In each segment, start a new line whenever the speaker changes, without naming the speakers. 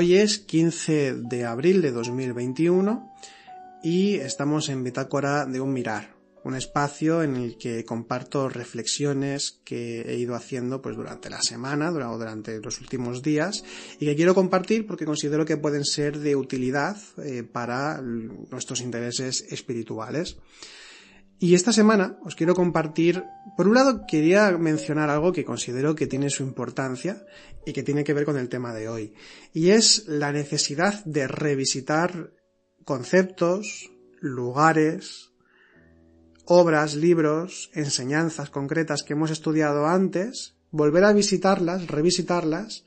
Hoy es 15 de abril de 2021 y estamos en Bitácora de un Mirar, un espacio en el que comparto reflexiones que he ido haciendo pues durante la semana, durante los últimos días y que quiero compartir porque considero que pueden ser de utilidad eh, para nuestros intereses espirituales. Y esta semana os quiero compartir, por un lado quería mencionar algo que considero que tiene su importancia y que tiene que ver con el tema de hoy, y es la necesidad de revisitar conceptos, lugares, obras, libros, enseñanzas concretas que hemos estudiado antes, volver a visitarlas, revisitarlas,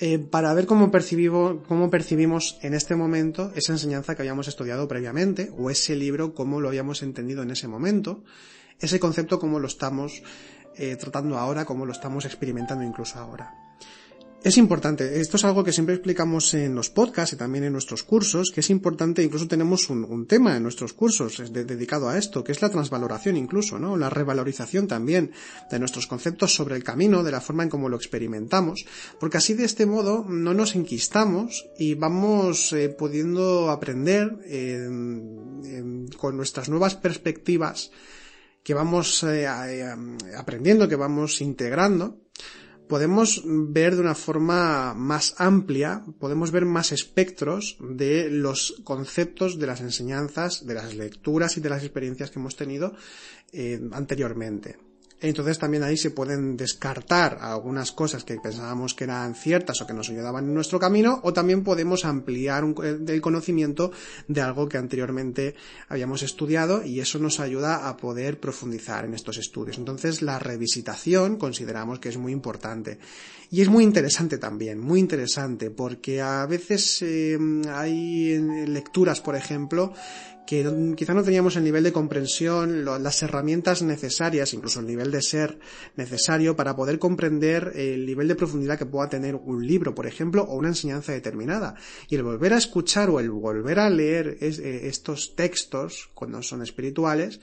eh, para ver cómo percibimos, cómo percibimos en este momento esa enseñanza que habíamos estudiado previamente, o ese libro, cómo lo habíamos entendido en ese momento, ese concepto, cómo lo estamos eh, tratando ahora, cómo lo estamos experimentando incluso ahora. Es importante, esto es algo que siempre explicamos en los podcasts y también en nuestros cursos, que es importante, incluso tenemos un, tema en nuestros cursos dedicado a esto, que es la transvaloración incluso, ¿no? La revalorización también de nuestros conceptos sobre el camino, de la forma en cómo lo experimentamos, porque así de este modo no nos enquistamos y vamos eh, pudiendo aprender con nuestras nuevas perspectivas que vamos eh, aprendiendo, que vamos integrando, podemos ver de una forma más amplia, podemos ver más espectros de los conceptos de las enseñanzas, de las lecturas y de las experiencias que hemos tenido eh, anteriormente. Entonces también ahí se pueden descartar algunas cosas que pensábamos que eran ciertas o que nos ayudaban en nuestro camino, o también podemos ampliar el conocimiento de algo que anteriormente habíamos estudiado y eso nos ayuda a poder profundizar en estos estudios. Entonces la revisitación consideramos que es muy importante. Y es muy interesante también, muy interesante, porque a veces eh, hay lecturas, por ejemplo, que quizá no teníamos el nivel de comprensión, las herramientas necesarias, incluso el nivel de ser necesario para poder comprender el nivel de profundidad que pueda tener un libro, por ejemplo, o una enseñanza determinada. Y el volver a escuchar o el volver a leer eh, estos textos, cuando son espirituales,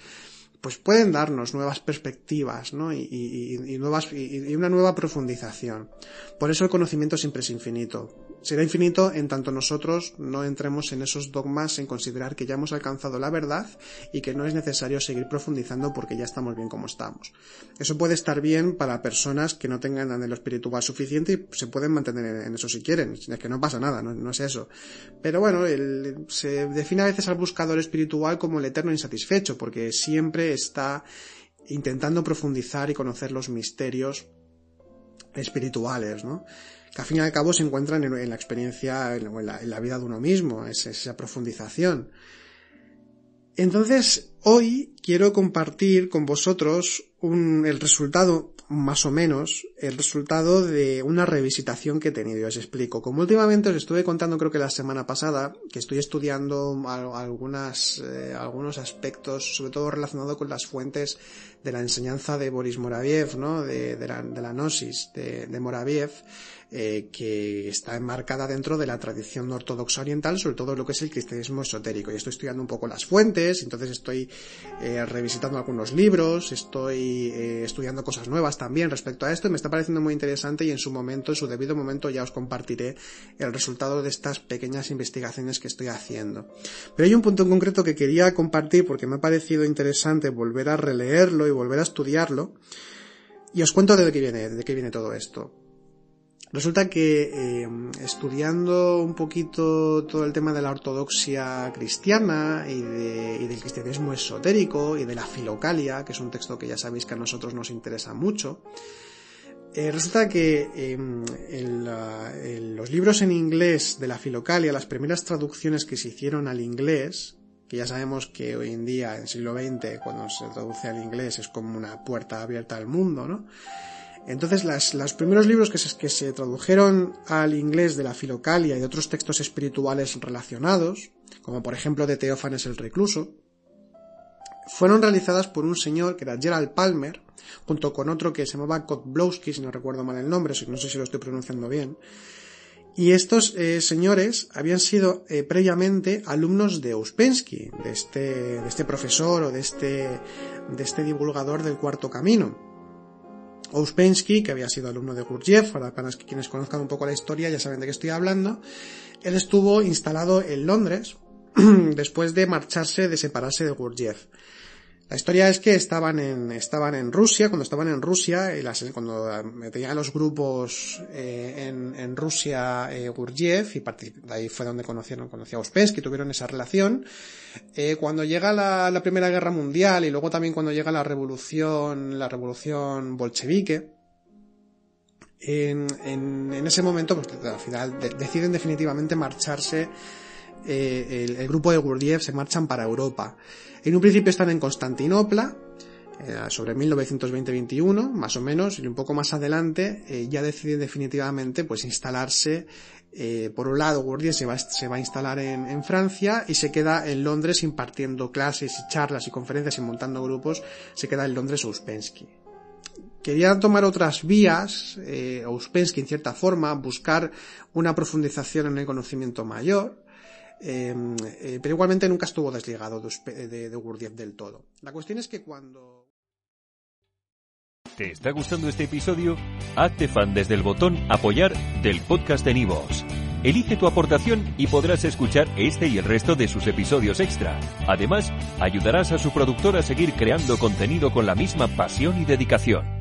pues pueden darnos nuevas perspectivas, ¿no? Y, nuevas, y, una nueva profundización. Por eso el conocimiento siempre es infinito. Será infinito en tanto nosotros no entremos en esos dogmas en considerar que ya hemos alcanzado la verdad y que no es necesario seguir profundizando porque ya estamos bien como estamos. Eso puede estar bien para personas que no tengan anhelo espiritual suficiente y se pueden mantener en eso si quieren. Es que no pasa nada, no, es eso. Pero bueno, se define a veces al buscador espiritual como el eterno insatisfecho porque siempre está intentando profundizar y conocer los misterios espirituales, ¿no? Que al fin y al cabo se encuentran en, la experiencia, en la, vida de uno mismo, es, esa profundización. Entonces, hoy quiero compartir con vosotros el resultado, más o menos, el resultado de una revisitación que he tenido. Os explico. Como últimamente os estuve contando, creo que la semana pasada, que estoy estudiando algunas, eh, algunos aspectos, sobre todo relacionados con las fuentes de la enseñanza de Boris Moraviev, ¿no? De, la, de la gnosis de, de Moraviev, eh, que está enmarcada dentro de la tradición ortodoxa oriental, sobre todo lo que es el cristianismo esotérico. Y estoy estudiando un poco las fuentes, entonces estoy eh, revisitando algunos libros, estoy eh, estudiando cosas nuevas también respecto a esto, me está pareciendo muy interesante y en su momento, en su debido momento, ya os compartiré el resultado de estas pequeñas investigaciones que estoy haciendo. Pero hay un punto en concreto que quería compartir porque me ha parecido interesante volver a releerlo y volver a estudiarlo. Y os cuento de qué viene, de qué viene todo esto. Resulta que eh, estudiando un poquito todo el tema de la ortodoxia cristiana y, del cristianismo esotérico y de la filocalia, que es un texto que ya sabéis que a nosotros nos interesa mucho, eh, resulta que em, los libros en inglés de la filocalia, las primeras traducciones que se hicieron al inglés, que ya sabemos que hoy en día, en siglo XX, cuando se traduce al inglés, es como una puerta abierta al mundo, ¿no? Entonces, las, los primeros libros que se, que se tradujeron al inglés de la Filocalia y de otros textos espirituales relacionados, como por ejemplo de Teófanes el Recluso, fueron realizadas por un señor que era Gerald Palmer, junto con otro que se llamaba Kotblowski, si no recuerdo mal el nombre, no sé si lo estoy pronunciando bien. Y estos eh, señores habían sido eh, previamente alumnos de Ouspensky, de este, de este profesor o de este, de este divulgador del cuarto camino. Ouspensky, que había sido alumno de Gurdjieff, para quienes conozcan un poco la historia ya saben de qué estoy hablando, él estuvo instalado en Londres después de marcharse, de separarse de Gurdjieff. La historia es que estaban en, estaban en Rusia, cuando estaban en Rusia, y cuando tenían los grupos eh, en, en, Rusia eh, Gurdjieff, y ahí fue donde conocieron, conocía a Ouspensky, tuvieron esa relación. Eh, cuando llega la, la, Primera Guerra Mundial y luego también cuando llega la revolución, la revolución bolchevique, en, en, en ese momento, pues al final de, deciden definitivamente marcharse eh, el, grupo de Gurdjieff se marchan para Europa. En un principio están en Constantinopla, eh, sobre 1920-21, más o menos, y un poco más adelante eh, ya deciden definitivamente pues instalarse, por un lado Gurdjieff se va, a instalar en, Francia y se queda en Londres impartiendo clases y charlas y conferencias y montando grupos, se queda en Londres Ouspensky. Quería tomar otras vías, eh, Ouspensky en cierta forma, buscar una profundización en el conocimiento mayor, eh, eh, pero igualmente nunca estuvo desligado de, de, de Gurdjieff del todo. La cuestión es que cuando...
¿Te está gustando este episodio? Hazte fan desde el botón apoyar del podcast de Nivos. Elige tu aportación y podrás escuchar este y el resto de sus episodios extra. Además, ayudarás a su productor a seguir creando contenido con la misma pasión y dedicación.